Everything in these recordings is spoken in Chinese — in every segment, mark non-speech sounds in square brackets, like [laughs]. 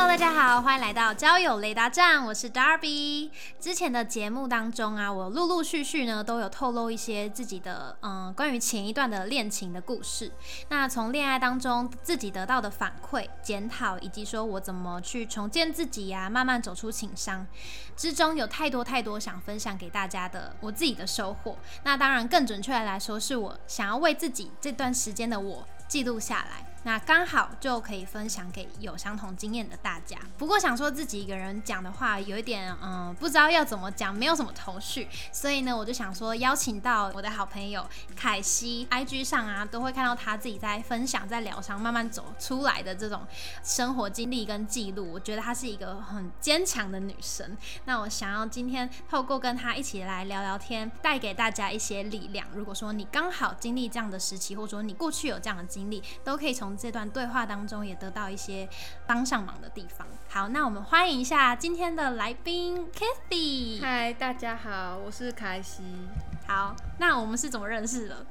Hello，大家好，欢迎来到交友雷达站，我是 Darby。之前的节目当中啊，我陆陆续续呢都有透露一些自己的嗯关于前一段的恋情的故事。那从恋爱当中自己得到的反馈、检讨，以及说我怎么去重建自己呀，慢慢走出情伤之中，有太多太多想分享给大家的我自己的收获。那当然更准确的来说，是我想要为自己这段时间的我记录下来。那刚好就可以分享给有相同经验的大家。不过想说自己一个人讲的话，有一点嗯，不知道要怎么讲，没有什么头绪，所以呢，我就想说邀请到我的好朋友凯西，IG 上啊都会看到他自己在分享，在疗伤慢慢走出来的这种生活经历跟记录。我觉得她是一个很坚强的女生。那我想要今天透过跟她一起来聊聊天，带给大家一些力量。如果说你刚好经历这样的时期，或者说你过去有这样的经历，都可以从这段对话当中也得到一些帮上忙的地方。好，那我们欢迎一下今天的来宾 Kathy。嗨，大家好，我是凯西。好，那我们是怎么认识的？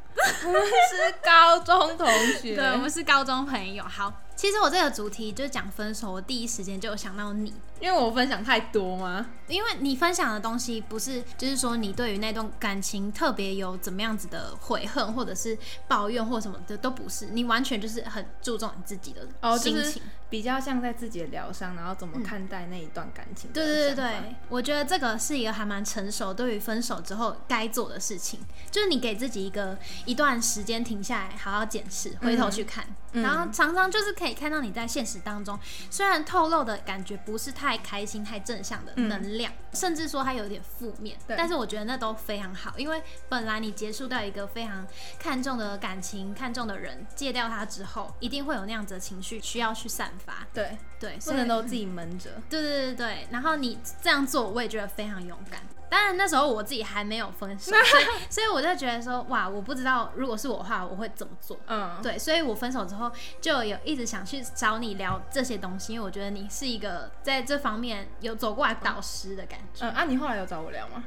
我们是高中同学。[laughs] 对，我们是高中朋友。好，其实我这个主题就是讲分手，我第一时间就有想到你，因为我分享太多吗？因为你分享的东西不是，就是说你对于那段感情特别有怎么样子的悔恨，或者是抱怨或什么的，都不是。你完全就是很注重你自己的心情，比较像在自己的疗伤，然后怎么看待那一段感情。对对对对，我觉得这个是一个还蛮成熟，对于分手之后该做的事情，就是你给自己一个一段时间停下来，好好检视，回头去看，然后常常就是可以看到你在现实当中，虽然透露的感觉不是太开心、太正向的能量，甚至说它有点负面，但是我觉得那都非常好，因为本来你结束掉一个非常看重的感情、看重的人，戒掉他之后，一定会有那样子的情绪需要去散发。对对，不能都自己闷着。对对对对，然后你这样做，我也觉得非常勇敢。当然那时候我自己还没有分手，[laughs] 所以所以我就觉得说，哇，我不知道如果是我的话，我会怎么做。嗯，对，所以我分手之后后就有一直想去找你聊这些东西，因为我觉得你是一个在这方面有走过来导师的感觉。嗯，啊，你后来有找我聊吗？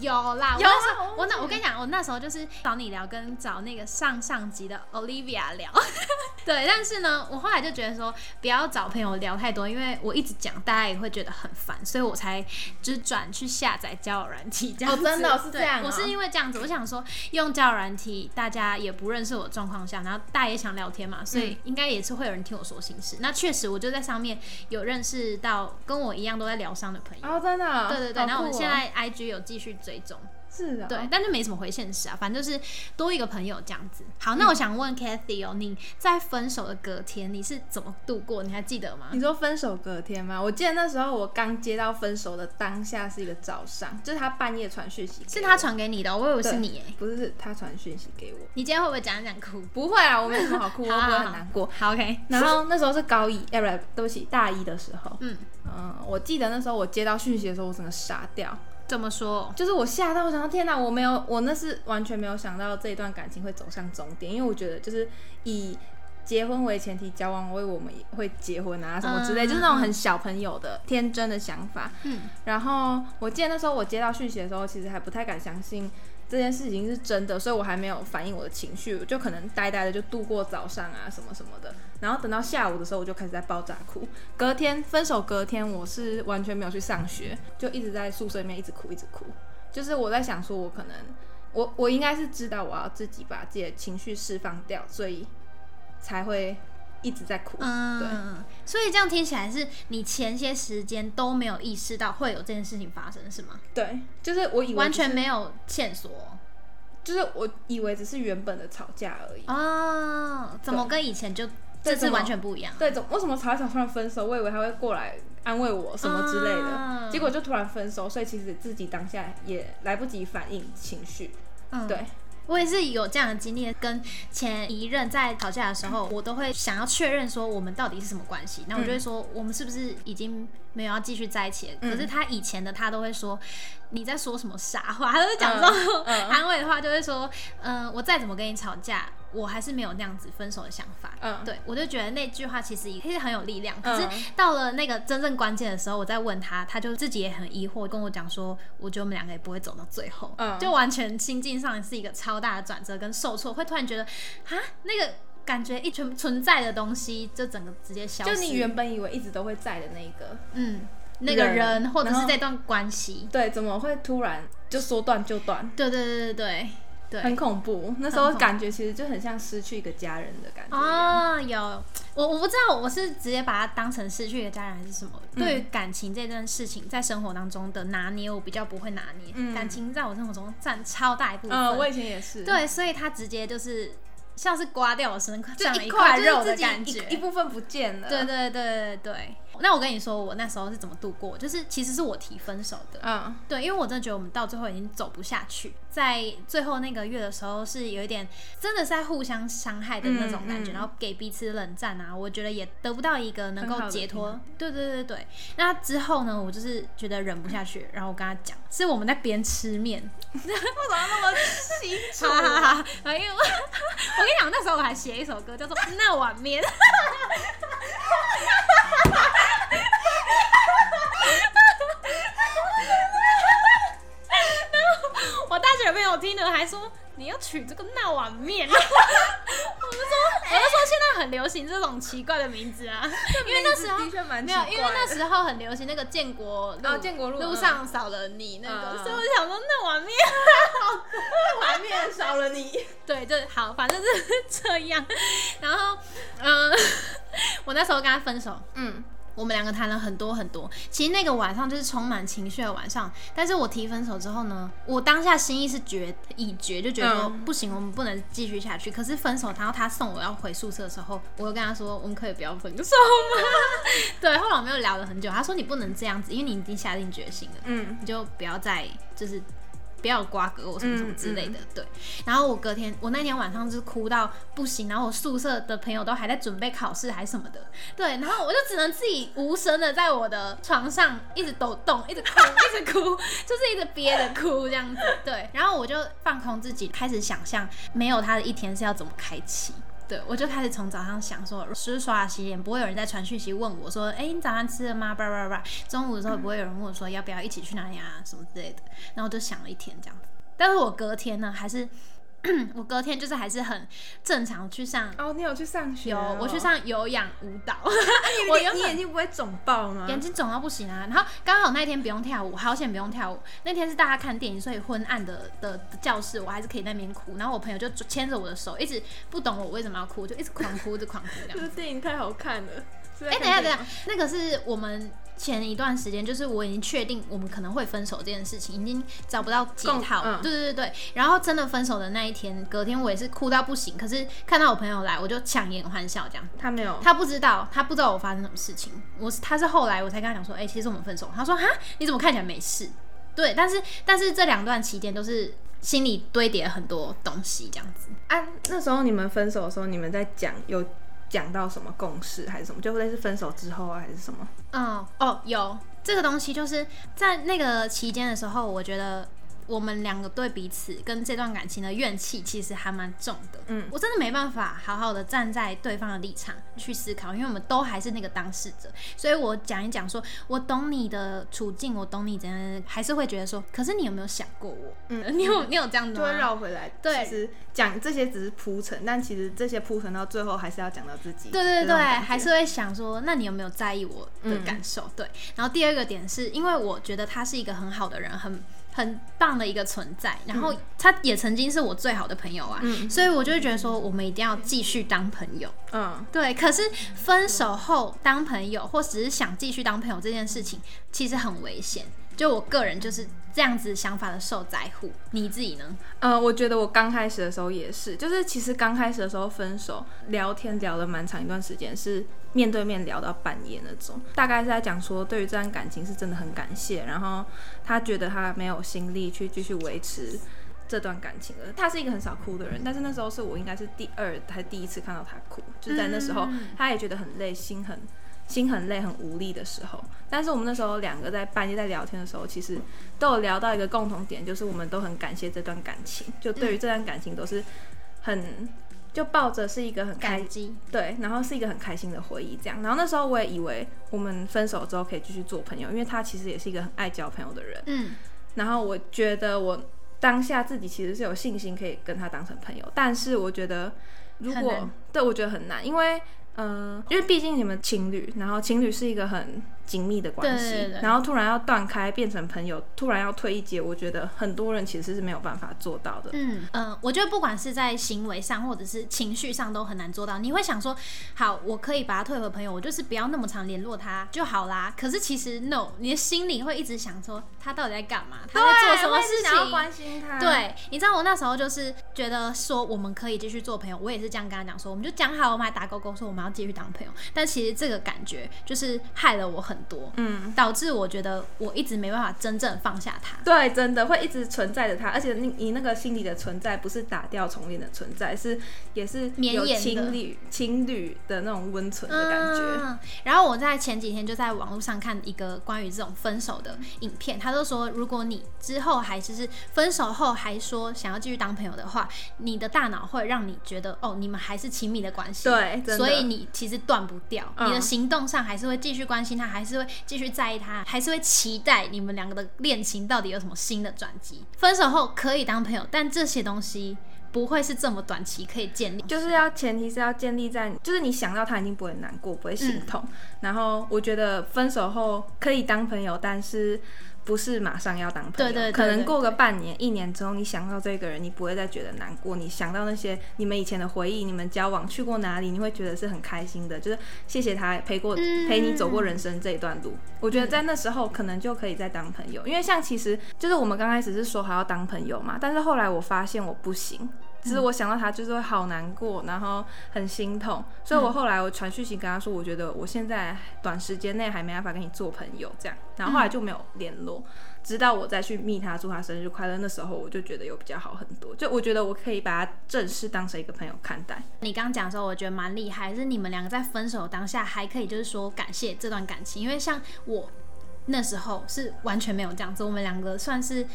有啦，我那时候我那我跟你讲，我那时候就是找你聊，跟找那个上上级的 Olivia 聊。[laughs] 对，但是呢，我后来就觉得说，不要找朋友聊太多，因为我一直讲，大家也会觉得很烦，所以我才就是转去下载交友软体这样子。真的是这样，我是因为这样子，我想说用交友软体，大家也不认识我的状况下，然后大家也想聊天嘛，所以应该也是会有人听我说心事。那确实，我就在上面有认识到跟我一样都在疗伤的朋友。哦，真的。对对对，然后我们现在 IG 有继续。追踪是的，对，但是没什么回现实啊，反正就是多一个朋友这样子。好，那我想问 Kathy 哦，你在分手的隔天你是怎么度过？你还记得吗？你说分手隔天吗？我记得那时候我刚接到分手的当下是一个早上，就是他半夜传讯息，是他传给你的，我以为是你哎，不是他传讯息给我。你今天会不会讲讲哭？不会啊，我没什么好哭，[laughs] 我不会很难过。好 OK。然后那时候是高一，哎不对，对不起，大一的时候，嗯嗯，我记得那时候我接到讯息的时候，我整个傻掉。怎么说？就是我吓到，我想到天哪，我没有，我那是完全没有想到这一段感情会走向终点，因为我觉得就是以结婚为前提交往，为我们会结婚啊什么之类，就是那种很小朋友的天真的想法。嗯，然后我记得那时候我接到讯息的时候，其实还不太敢相信。这件事情是真的，所以我还没有反映我的情绪，就可能呆呆的就度过早上啊什么什么的，然后等到下午的时候，我就开始在爆炸哭。隔天分手，隔天我是完全没有去上学，就一直在宿舍里面一直哭，一直哭。就是我在想，说我可能，我我应该是知道我要自己把自己的情绪释放掉，所以才会。一直在哭，嗯，对，所以这样听起来是你前些时间都没有意识到会有这件事情发生，是吗？对，就是我以为完全没有线索，就是我以为只是原本的吵架而已哦，怎么跟以前就这次完全不一样？对，怎为什么吵一吵突然分手？我以为他会过来安慰我什么之类的，结果就突然分手，所以其实自己当下也来不及反应情绪，嗯，对。我也是有这样的经历，跟前一任在吵架的时候，我都会想要确认说我们到底是什么关系。那我就会说我们是不是已经没有要继续在一起？可是他以前的他都会说你在说什么傻话，他都是讲这种 [laughs] 安慰的话，就会说嗯，我再怎么跟你吵架，我还是没有那样子分手的想法。嗯对我就觉得那句话其实也其实很有力量。可是嗯到了那个真正关键的时候，我再问他，他就自己也很疑惑，跟我讲说，我觉得我们两个也不会走到最后。嗯就完全心境上是一个超大的转折跟受挫，会突然觉得啊，那个感觉一存存在的东西，就整个直接消失。就你原本以为一直都会在的那个，嗯那个人，人或者是这段关系，对，怎么会突然就说断就断？对对对对对对。很恐怖，那时候感觉其实就很像失去一个家人的感觉。哦，有我我不知道我是直接把它当成失去一个家人还是什么。嗯对于感情这件事情，在生活当中的拿捏，我比较不会拿捏。嗯感情在我生活中占超大一部分。嗯，我以前也是，，对，所以他直接就是像是刮掉我身就上一一块肉的感觉。一一部分不见了。对对对对对。那我跟你说，我那时候是怎么度过？就是其实是我提分手的。嗯，对，因为我真的觉得我们到最后已经走不下去，在最后那个月的时候是有一点真的是在互相伤害的那种感觉，嗯嗯然后给彼此冷战啊，我觉得也得不到一个能够解脱。对对对对，那之后呢，我就是觉得忍不下去，然后我跟他讲，是我们在边吃面，[laughs] 为什么那么清楚哈哈哈，[laughs] 因为我 [laughs] 我跟你讲，那时候我还写一首歌叫做《那碗面》。友听了还说你要取这个那碗面，[laughs] 我就说我就说现在很流行这种奇怪的名字啊，[laughs] 因为那时候的确蛮没有，因为那时候很流行那个建国路哦建国路路上少了你那个，所以我想说那碗面。那碗面少了你，[laughs] 对，就好，反正是这样。然后，嗯、我那时候跟他分手，嗯，我们两个谈了很多很多。其实那个晚上就是充满情绪的晚上。但是我提分手之后呢，我当下心意是决已决，就觉得说、嗯不行，我们不能继续下去。可是分手，然后他送我要回宿舍的时候，我又跟他说，我们可以不要分手吗？[laughs] 对，后来我们又聊了很久，他说你不能这样子，因为你已经下定决心了。嗯，你就不要再就是不要瓜葛我什么什么之类嗯的，对。然后我隔天，我那天晚上就是哭到不行，然后我宿舍的朋友都还在准备考试还什么的，对。然后我就只能自己无声的在我的床上一直抖动，一直哭，一直哭，就是一直憋着哭这样子，对。然后我就放空自己，开始想象没有他的一天是要怎么开启。对，我就开始从早上想说，就是刷牙洗脸，不会有人在传讯息问我说，哎、你早上吃了吗？叭叭叭。中午的时候不会有人问我说要不要一起去哪里啊，什么之类的。然后我就想了一天这样子，但是我隔天呢，还是我隔天就是还是很正常去上，哦，你有去上学有哦？我去上有氧舞蹈，[laughs] 我你眼睛不会肿爆吗？眼睛肿到不行啊。然后刚好那天不用跳舞，好险不用跳舞。那天是大家看电影，所以昏暗的的的教室，我还是可以在那边哭。然后我朋友就牵着我的手，一直不懂我为什么要哭，就一直狂哭，一直狂哭这。[laughs] 个电影太好看了。哎哎、等一下，等一下，那个是我们前一段时间，就是我已经确定我们可能会分手这件事情，已经找不到解套。对对对对。然后真的分手的那一天，隔天我也是哭到不行，可是看到我朋友来，我就强颜欢笑这样。他没有，他不知道，他不知道我发生什么事情。我是他是后来我才跟他讲说，哎、其实我们分手。他说哈，你怎么看起来没事？对，但是但是这两段期间都是心里堆叠了很多东西这样子。啊，那时候你们分手的时候，你们在讲有讲到什么共识还是什么？就类似分手之后啊，还是什么？嗯，哦，有这个东西，就是在那个期间的时候，我觉得我们两个对彼此跟这段感情的怨气其实还蛮重的。嗯我真的没办法好好的站在对方的立场去思考，因为我们都还是那个当事者，所以我讲一讲说，我懂你的处境，我懂你怎样，还是会觉得说，可是你有没有想过我？嗯 [laughs] 你有你有这样的就会？绕回来。对其实讲这些只是铺陈，但其实这些铺陈到最后还是要讲到自己。对对对，还是会想说，那你有没有在意我的嗯感受？对。然后第二个点是因为我觉得他是一个很好的人，很很棒的一个存在，然后他也曾经是我最好的朋友啊，嗯所以我就会觉得说，我们一定要继续当朋友。嗯，对，可是分手后当朋友，或只是想继续当朋友这件事情，其实很危险。就我个人就是这样子想法的受灾户，你自己呢？呃，我觉得我刚开始的时候也是，就是其实刚开始的时候分手聊天聊了蛮长一段时间，是面对面聊到半夜那种。大概是在讲说，对于这段感情是真的很感谢，然后他觉得他没有心力去继续维持这段感情了。他是一个很少哭的人，但是那时候是我应该是第二还是第一次看到他哭，就在那时候嗯他也觉得很累，心很。心很累、很无力的时候，但是我们那时候两个在半夜在聊天的时候，其实都有聊到一个共同点，就是我们都很感谢这段感情，就对于这段感情都是很就抱着是一个很开心，对，然后是一个很开心的回忆这样。然后那时候我也以为我们分手之后可以继续做朋友，因为他其实也是一个很爱交朋友的人。嗯然后我觉得我当下自己其实是有信心可以跟他当成朋友，但是我觉得如果对我觉得很难，因为嗯、因为毕竟你们情侣，然后情侣是一个很紧密的关系，对对对然后突然要断开变成朋友，突然要退一阶，我觉得很多人其实是没有办法做到的。嗯呃，我觉得不管是在行为上或者是情绪上都很难做到。你会想说，好，我可以把他退回朋友，我就是不要那么常联络他就好啦。可是其实 no，你的心里会一直想说，他到底在干嘛？他在做什么会事想要情？关心他，对，你知道我那时候就是觉得说我们可以继续做朋友，我也是这样跟他讲说，我们就讲好，我们还打勾勾说我们要继续当朋友。但其实这个感觉就是害了我很多，嗯。导致我觉得我一直没办法真正放下他。对，真的会一直存在着他，而且你你那个心里的存在不是打掉重练的存在，是也是有绵延情侣情侣的那种温存的感觉。嗯。然后我在前几天就在网络上看一个关于这种分手的影片，他就说，如果你之后还是是分手后还说想要继续当朋友的话，你的大脑会让你觉得哦，你们还是亲密的关系。对所以你其实断不掉，嗯你的行动上还是会继续关心他，还是会继续在意他，还是会期待你们两个的恋情到底有什么新的转机。分手后可以当朋友，但这些东西不会是这么短期可以建立。就是要前提是要建立在，就是你想到他已经不会难过，不会心痛。嗯然后我觉得分手后可以当朋友，但是不是马上要当朋友，对对对对可能过个半年、一年之后，你想到这个人，你不会再觉得难过。你想到那些你们以前的回忆，你们交往去过哪里，你会觉得是很开心的，就是谢谢他陪过、嗯陪你走过人生这一段路。我觉得在那时候可能就可以再当朋友，因为像其实就是我们刚开始是说好要当朋友嘛，但是后来我发现我不行。只是我想到他，就是会好难过，然后很心痛，所以我后来我传讯息跟他说，我觉得我现在短时间内还没办法跟你做朋友，这样，然后后来就没有联络，直到我再去密他，祝他生日快乐，那时候我就觉得有比较好很多，就我觉得我可以把他正式当成一个朋友看待。你刚刚讲的时候，我觉得蛮厉害，是你们两个在分手当下还可以就是说感谢这段感情，因为像我那时候是完全没有这样子，我们两个算是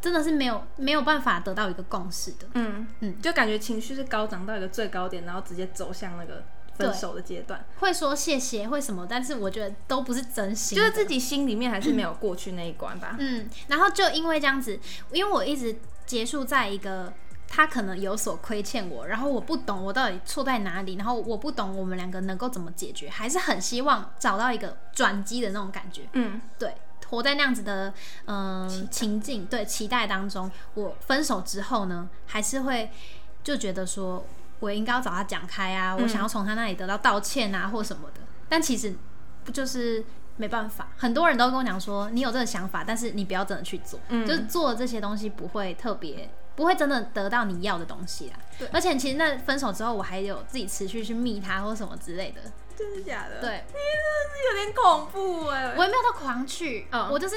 真的是没有没有办法得到一个共识的。嗯嗯嗯，就感觉情绪是高涨到一个最高点，然后直接走向那个分手的阶段，会说谢谢，会什么，但是我觉得都不是真心，就是自己心里面还是没有过去那一关吧。嗯，然后就因为这样子，因为我一直结束在一个他可能有所亏欠我，然后我不懂我到底错在哪里，然后我不懂我们两个能够怎么解决，还是很希望找到一个转机的那种感觉。嗯，对，活在那样子的嗯、呃情境，对期待当中，我分手之后呢，还是会就觉得说我应该要找他讲开啊，我想要从他那里得到道歉啊，或什么的。但其实不就是没办法，很多人都跟我讲说，你有这个想法，但是你不要真的去做，嗯。就是做这些东西不会特别。不会真的得到你要的东西啦，而且其实那分手之后，我还有自己持续去密他或什么之类的，真的假的？，对，有点恐怖哎、我也没有到狂去，嗯我就是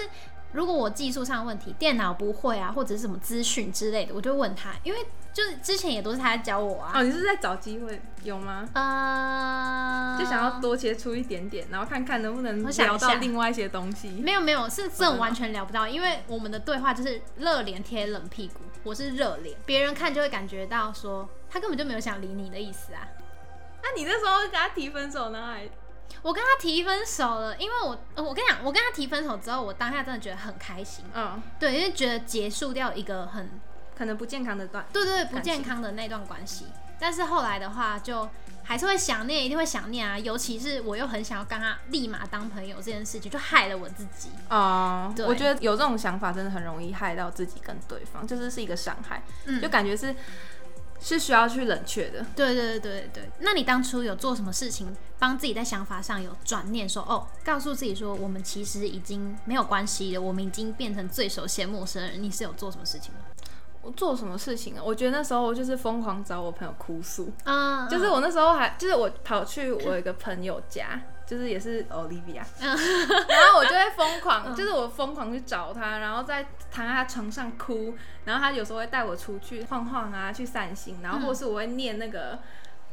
如果我技术上的问题，电脑不会啊，或者是什么资讯之类的，我就问他，因为就是之前也都是他在教我啊，哦，你是在找机会有吗？呃，就想要多接触一点点，然后看看能不能想聊到另外一些东西。没有没有，是这种完全聊不到，因为我们的对话就是热脸贴冷屁股，我是热脸，别人看就会感觉到说他根本就没有想理你的意思啊。那、你那时候跟他提分手，呢还我跟他提分手了，因为我呃我跟你讲，我跟他提分手之后，我当下真的觉得很开心，嗯，对，因为觉得结束掉一个很可能不健康的段。对对对，不健康的那段关系。但是后来的话，就还是会想念，一定会想念啊。尤其是我又很想要跟他立马当朋友这件事情，就害了我自己。哦、对我觉得有这种想法真的很容易害到自己跟对方，就是是一个伤害，嗯就感觉是是需要去冷却的。对对对对对。那你当初有做什么事情，帮自己在想法上有转念说，哦，告诉自己说，我们其实已经没有关系了，我们已经变成最熟悉的陌生人。你是有做什么事情吗？我做什么事情啊？我觉得那时候我就是疯狂找我朋友哭诉，啊、就是我那时候还就是我跑去我有一个朋友家，就是也是 Olivia，然后我就会疯狂，就是我疯狂去找他，然后在躺在他床上哭，然后他有时候会带我出去晃晃啊，去散心，然后或是我会念那个。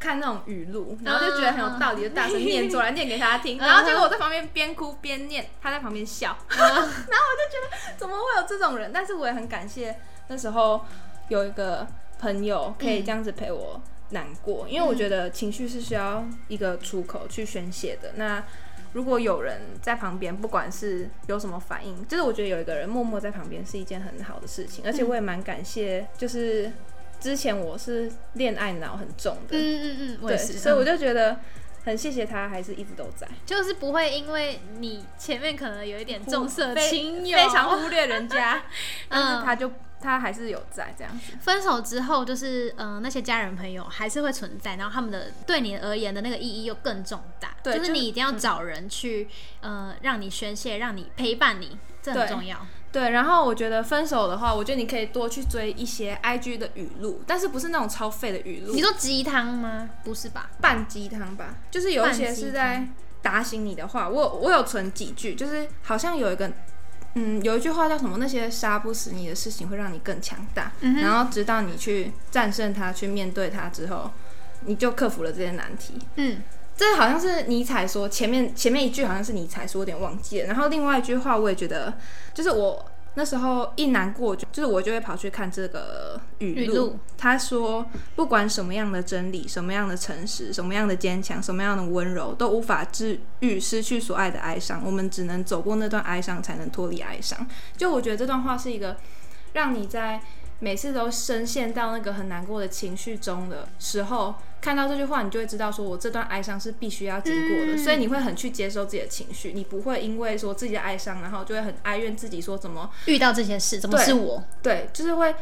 看那种语录，然后就觉得很有道理，就大声念出来，念给他听。然后结果我在旁边边哭边念，他在旁边笑。[laughs] 然后我就觉得怎么会有这种人？但是我也很感谢那时候有一个朋友可以这样子陪我难过，因为我觉得情绪是需要一个出口去宣泄的。那如果有人在旁边，不管是有什么反应，就是我觉得有一个人默默在旁边是一件很好的事情，而且我也蛮感谢，就是之前我是恋爱脑很重的，嗯嗯嗯，我对，也是，所以我嗯。就觉得很谢谢他，还是一直都在，就是不会因为你前面可能有一点重色非轻友，非常忽略人家，[laughs] 但嗯。是他就他还是有在这样子。分手之后，就是嗯、呃那些家人朋友还是会存在，然后他们的对你而言的那个意义又更重大。对就是你一定要找人去，呃，让你宣泄，让你陪伴你，这很重要。对，然后我觉得分手的话，我觉得你可以多去追一些 IG 的语录，但是不是那种超废的语录，你说鸡汤吗？不是吧？半鸡汤吧，就是有一些是在打醒你的话。我我有存几句，就是好像有一个，嗯，有一句话叫什么？那些杀不死你的事情会让你更强大。嗯然后直到你去战胜它，去面对它之后，你就克服了这些难题。嗯，这好像是尼采说，前面前面一句好像是尼采说，有点忘记了。然后另外一句话我也觉得，就是我那时候一难过，就就是我就会跑去看这个语录。语录他说，不管什么样的真理，什么样的诚实，什么样的坚强，什么样的温柔，都无法治愈失去所爱的哀伤。我们只能走过那段哀伤，才能脱离哀伤。就我觉得这段话是一个让你在每次都深陷到那个很难过的情绪中的时候，看到这句话，你就会知道，说我这段哀伤是必须要经过的，嗯所以你会很去接受自己的情绪，你不会因为说自己的哀伤，然后就会很哀怨自己，说怎么遇到这些事，怎么是我？对，就是会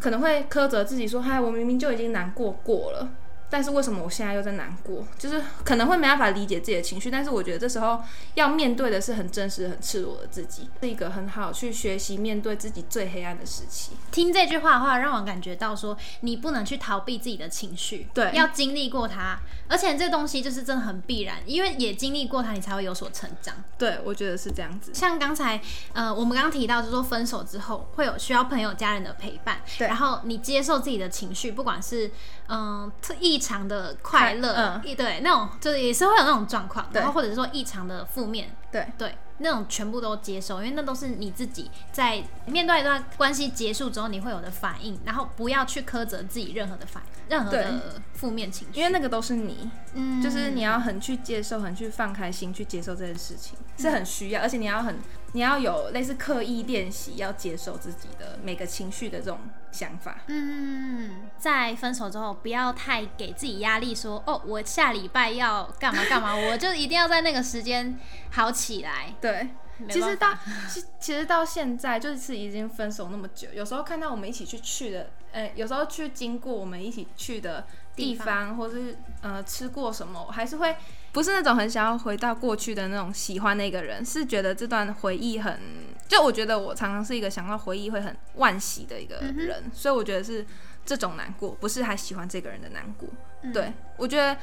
可能会苛责自己说，嗨，我明明就已经难过过了。但是为什么我现在又在难过？就是可能会没办法理解自己的情绪，但是我觉得这时候要面对的是很真实、很赤裸的自己，是一个很好去学习面对自己最黑暗的时期。听这句话的话，让我感觉到说，你不能去逃避自己的情绪，对要经历过它，而且这东西就是真的很必然，因为也经历过它，你才会有所成长。对，我觉得是这样子。像刚才呃，我们刚刚提到，就是说分手之后会有需要朋友、家人的陪伴，对然后你接受自己的情绪，不管是嗯、特异常的快乐，嗯。一对那种就是也是会有那种状况，然后或者是说异常的负面，对。对，那种全部都接受，因为那都是你自己在面对一段关系结束之后你会有的反应，然后不要去苛责自己任何的反任何的负面情绪，因为那个都是你，嗯就是你要很去接受，很去放开心去接受这件事情，是很需要，而且你要很，你要有类似刻意练习，要接受自己的每个情绪的这种想法。嗯，在分手之后，不要太给自己压力说，哦，我下礼拜要干嘛干嘛，我就一定要在那个时间好起来。对，其实到其其实到现在就是已经分手那么久，有时候看到我们一起去去的，呃，有时候去经过我们一起去的地地方，或是呃吃过什么，我还是会不是那种很想要回到过去的那种喜欢那个人，是觉得这段回忆很，就我觉得我常常是一个想到回忆会很惋惜的一个嗯人，所以我觉得是这种难过，不是还喜欢这个人的难过。嗯对，我觉得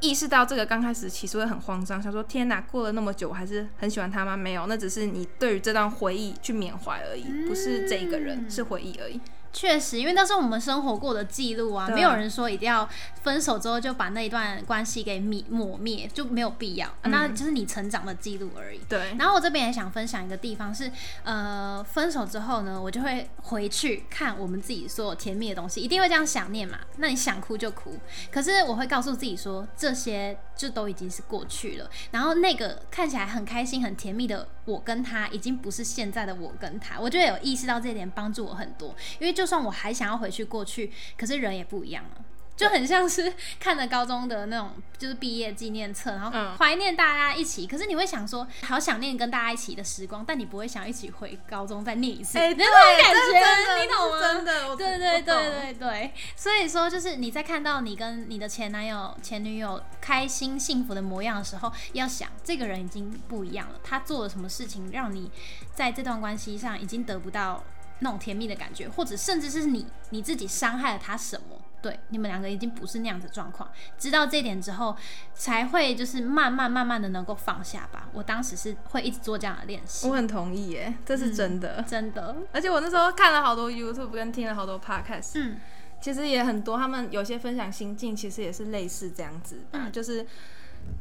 意识到这个刚开始其实会很慌张，想说天哪，过了那么久，我还是很喜欢他吗？没有，那只是你对于这段回忆去缅怀而已，不是这一个人，是回忆而已。确实，因为那是我们生活过的记录啊，没有人说一定要分手之后就把那一段关系给泯抹灭，就没有必要、啊那就是你成长的记录而已。对，然后我这边也想分享一个地方是，呃，分手之后呢，我就会回去看我们自己所有甜蜜的东西，一定会这样想念嘛。那你想哭就哭，可是我会告诉自己说，这些就都已经是过去了。然后那个看起来很开心、很甜蜜的我跟他，已经不是现在的我跟他。我觉得有意识到这一点，帮助我很多。因为就算我还想要回去过去，可是人也不一样了。就很像是看了高中的那种，就是毕业纪念册，然后嗯怀念大家一起。可是你会想说，好想念跟大家一起的时光，但你不会想一起回高中再念一次，哎那种感觉，你懂吗？真的，我对对对对对，所以说就是你在看到你跟你的前男友、前女友开心幸福的模样的时候，要想这个人已经不一样了，他做了什么事情让你在这段关系上已经得不到那种甜蜜的感觉，或者甚至是你你自己伤害了他什么。对，你们两个已经不是那样子的状况，知道这一点之后，才会就是慢慢慢慢的能够放下吧。我当时是会一直做这样的练习我，很同意耶，这是真的。真的，而且我那时候看了好多 YouTube 跟听了好多 Podcast，嗯，其实也很多，他们有些分享心境，其实也是类似这样子吧，嗯就是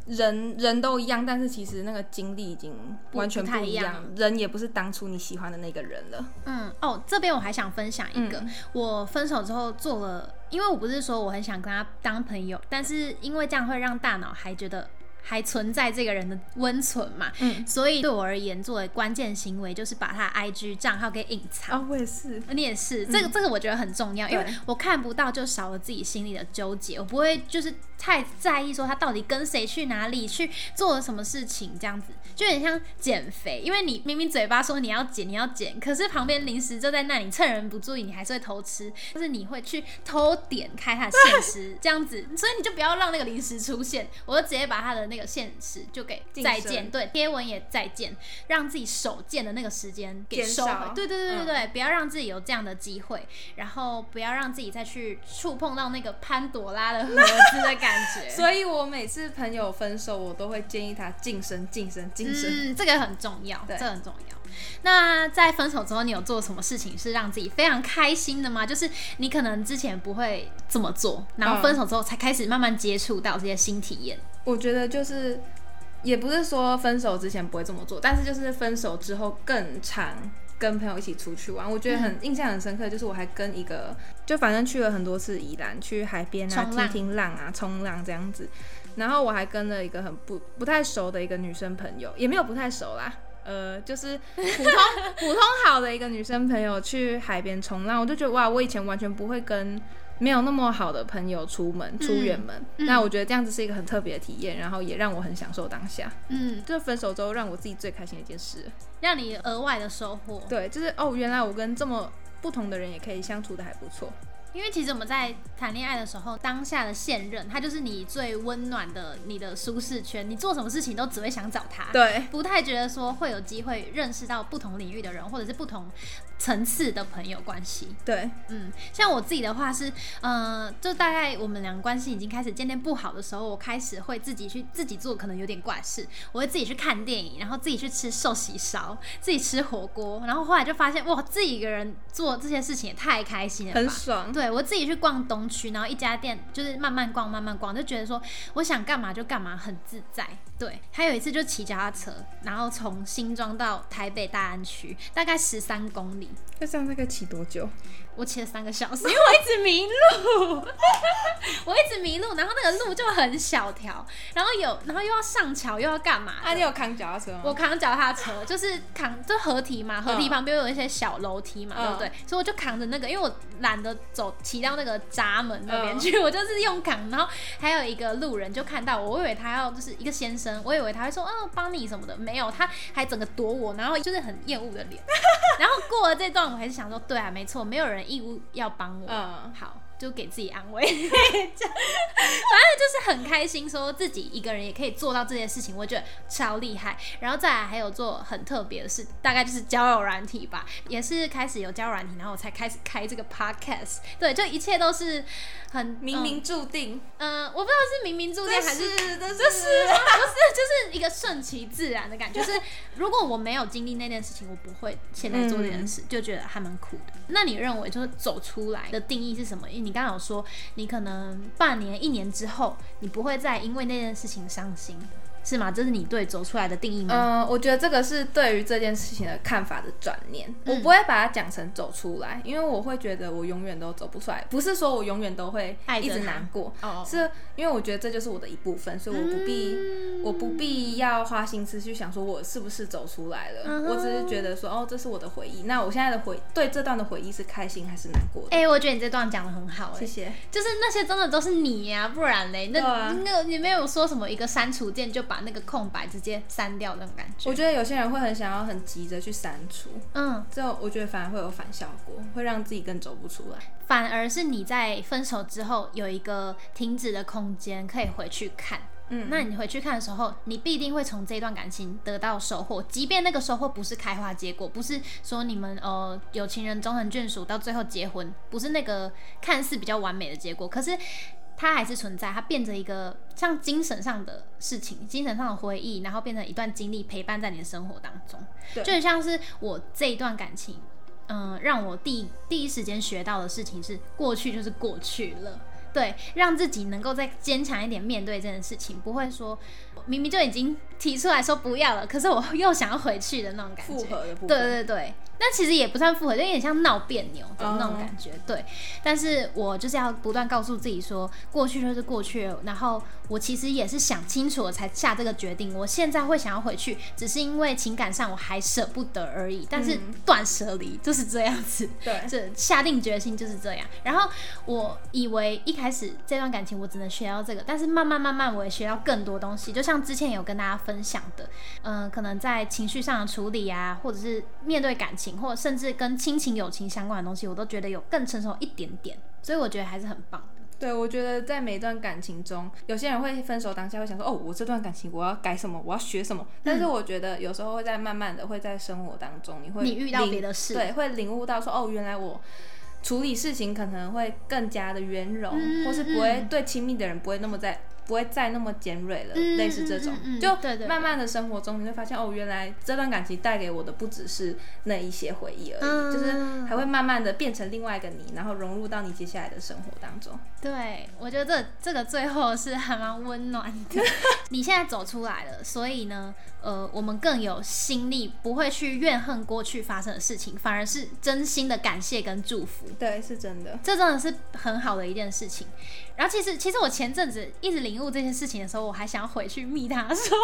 人人都一样，但是其实那个经历已经完全不一样，人也不是当初你喜欢的那个人了。嗯，哦，这边我还想分享一个，嗯我分手之后做了，因为我不是说我很想跟他当朋友，但是因为这样会让大脑还觉得还存在这个人的温存嘛，嗯，所以对我而言做的关键行为就是把他 IG 账号给隐藏。啊，我也是。你也是，这个这个我觉得很重要，因为我看不到就少了自己心里的纠结，我不会就是太在意说他到底跟谁去哪里去做了什么事情，这样子就有点像减肥，因为你明明嘴巴说你要减你要减，可是旁边零食就在那里，趁人不注意你还是会偷吃，就是你会去偷点开他的现实这样子，所以你就不要让那个零食出现，我就直接把他的那个现实就给再见，对，贴文也再见，让自己手贱的那个时间给收回少，对对对对嗯对，不要让自己有这样的机会，然后不要让自己再去触碰到那个潘朵拉的盒子的感觉。[laughs] 所以我每次朋友分手，我都会建议他晋升、晋升、晋升。嗯，这个很重要，对这个很重要。那在分手之后，你有做什么事情是让自己非常开心的吗？就是你可能之前不会这么做，然后嗯分手之后才开始慢慢接触到这些新体验。我觉得就是，也不是说分手之前不会这么做，但是就是分手之后更常跟朋友一起出去玩。我觉得很、印象很深刻，就是我还跟一个，就反正去了很多次宜兰，去海边啊、听听浪啊、冲浪这样子。然后我还跟了一个很不不太熟的一个女生朋友，也没有不太熟啦。呃，就是普通普通好的一个女生朋友去海边冲浪，我就觉得哇，我以前完全不会跟没有那么好的朋友出门出远门。嗯那我觉得这样子是一个很特别的体验，然后也让我很享受当下。嗯，就分手之后，让我自己最开心的一件事。让你额外的收获。对，就是哦，原来我跟这么不同的人也可以相处的还不错。因为其实我们在谈恋爱的时候，当下的现任他就是你最温暖的你的舒适圈，你做什么事情都只会想找他。对，不太觉得说会有机会认识到不同领域的人，或者是不同层次的朋友关系。对，嗯，像我自己的话是，呃，就大概我们两个关系已经开始渐渐不好的时候，我开始会自己去自己做可能有点怪事，我会自己去看电影，然后自己去吃寿喜烧，自己吃火锅，然后后来就发现哇，自己一个人做这些事情也太开心了吧，很爽。对我自己去逛东区，然后一家店就是慢慢逛，慢慢逛，就觉得说我想干嘛就干嘛，很自在。对，还有一次就骑脚踏车，然后从新庄到台北大安区，大概十三公里，那这样大概骑多久？我骑了三个小时，因为我一直迷路，我一直迷路，然后那个路就很小条，然后有，然后又要上桥，又要干嘛的？啊，你有扛脚踏车吗？我扛脚踏车，就是扛，就合体嘛，合体嗯旁边有一些小楼梯嘛，嗯对不对？所以我就扛着那个，因为我懒得走骑到那个闸门那边嗯去，我就是用扛。然后还有一个路人就看到我，我以为他要就是一个先生，我以为他会说嗯帮你什么的，没有，他还整个躲我，然后就是很厌恶的脸。然后过了这段，我还是想说，对啊，没错，没有人义务要帮我。嗯好，就给自己安慰，[laughs] 反正就是很开心，说自己一个人也可以做到这件事情，我觉得超厉害。然后再来还有做很特别的事，大概就是交友软体吧，也是开始有交友软体，然后我才开始开这个 podcast。对，就一切都是很冥冥注定，嗯、呃我不知道是冥冥注定还是就是不是，就是一个顺其自然的感觉。就是如果我没有经历那件事情，我不会现在做这件事，就觉得还蛮酷的。那你认为就是走出来的定义是什么？你刚好说，你可能半年、一年之后，你不会再因为那件事情伤心，是吗？这是你对走出来的定义吗？嗯，我觉得这个是对于这件事情的看法的转念。嗯我不会把它讲成走出来，因为我会觉得我永远都走不出来。不是说我永远都会一直难过，哦是因为我觉得这就是我的一部分，所以我不必、嗯我不必要花心思去想说我是不是走出来了。嗯我只是觉得说哦，这是我的回忆。那我现在的回对这段的回忆是开心还是难过的？哎、我觉得你这段讲的很好、哎谢，谢。就是那些真的都是你呀、不然嘞，那、啊那你没有说什么一个删除键就把那个空白直接删掉那种感觉。我觉得有些人会很想要很急着去删除，嗯，这我觉得反而会有反效果，会让自己更走不出来。反而是你在分手之后有一个停止的空间，可以回去看。嗯，那你回去看的时候，你必定会从这段感情得到收获，即便那个收获不是开花结果，不是说你们呃有情人终成眷属到最后结婚，不是那个看似比较完美的结果，可是它还是存在，它变成一个像精神上的事情，精神上的回忆，然后变成一段经历陪伴在你的生活当中，对就很像是我这一段感情。嗯，让我第第一时间学到的事情是，过去就是过去了。对，让自己能够再坚强一点面对这件事情，不会说明明就已经提出来说不要了，可是我又想要回去的那种感觉。复合的部分。对对对，那其实也不算复合，就有点像闹别扭的那种感觉。对，但是我就是要不断告诉自己说，过去就是过去了，然后我其实也是想清楚了才下这个决定。我现在会想要回去，只是因为情感上我还舍不得而已。但是断舍离就是这样子，对，这下定决心就是这样。然后我以为一开始这段感情我只能学到这个，但是慢慢慢慢我也学到更多东西。就像之前有跟大家分享的，嗯，可能在情绪上的处理啊，或者是面对感情，或者甚至跟亲情友情相关的东西，我都觉得有更成熟一点点。所以我觉得还是很棒。对，我觉得在每一段感情中，有些人会分手当下会想说，哦，我这段感情我要改什么，我要学什么。但是我觉得有时候会在慢慢的会在生活当中，你会你遇到别的事，对，会领悟到说，哦，原来我。处理事情可能会更加的圆融，或是不会对亲密的人不会那么在。不会再那么尖锐了，类似这种，就慢慢的生活中你会发现，哦，原来这段感情带给我的不只是那一些回忆而已，就是还会慢慢的变成另外一个你，然后融入到你接下来的生活当中。对，我觉得这这个最后是还蛮温暖的。[laughs] 你现在走出来了，所以呢，呃，我们更有心力，不会去怨恨过去发生的事情，反而是真心的感谢跟祝福。对，是真的，这真的是很好的一件事情。然后其实，其实我前阵子一直领悟这件事情的时候，我还想要回去密他说：“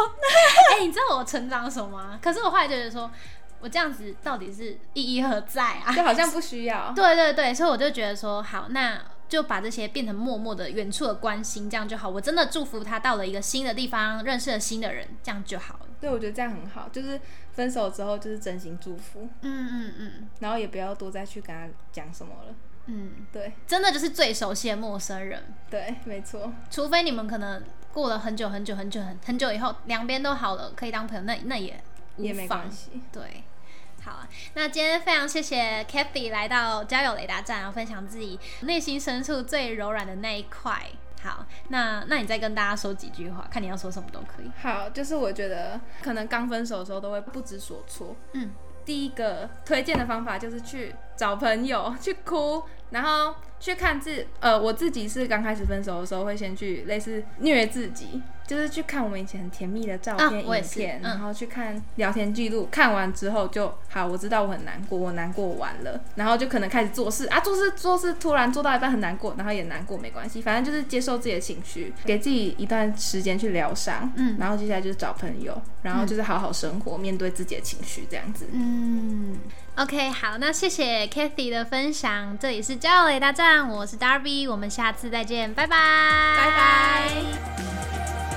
哎，你知道我成长什么吗？”可是我后来觉得说，我这样子到底是意义何在啊？就好像不需要。对对对，所以我就觉得说，好，那就把这些变成默默的、远处的关心，这样就好。我真的祝福他到了一个新的地方，认识了新的人，这样就好了。对，我觉得这样很好，就是分手之后就是真心祝福。嗯嗯嗯，然后也不要多再去跟他讲什么了。嗯，对，真的就是最熟悉的陌生人。对，没错。除非你们可能过了很久很久很久很很久以后，两边都好了，可以当朋友，那那也也没关系。对，好啊，那今天非常谢谢 Kathy 来到交友雷达站，然后分享自己内心深处最柔软的那一块。好，那那你再跟大家说几句话，看你要说什么都可以。好，就是我觉得可能刚分手的时候都会不知所措。嗯。第一个推荐的方法就是去找朋友去哭，然后去看自呃，我自己是刚开始分手的时候会先去类似虐自己。就是去看我们以前很甜蜜的照片、影片，然后去看聊天记录。看完之后就好，我知道我很难过，我难过完了，然后就可能开始做事啊，做事做事，突然做到一半很难过，然后也难过，没关系，反正就是接受自己的情绪，给自己一段时间去疗伤。嗯，然后接下来就是找朋友，然后就是好好生活，面对自己的情绪，这样子。嗯，OK，好，那谢谢 Kathy 的分享，这里是交雷大战，我是 Darby，我们下次再见，拜拜，拜拜。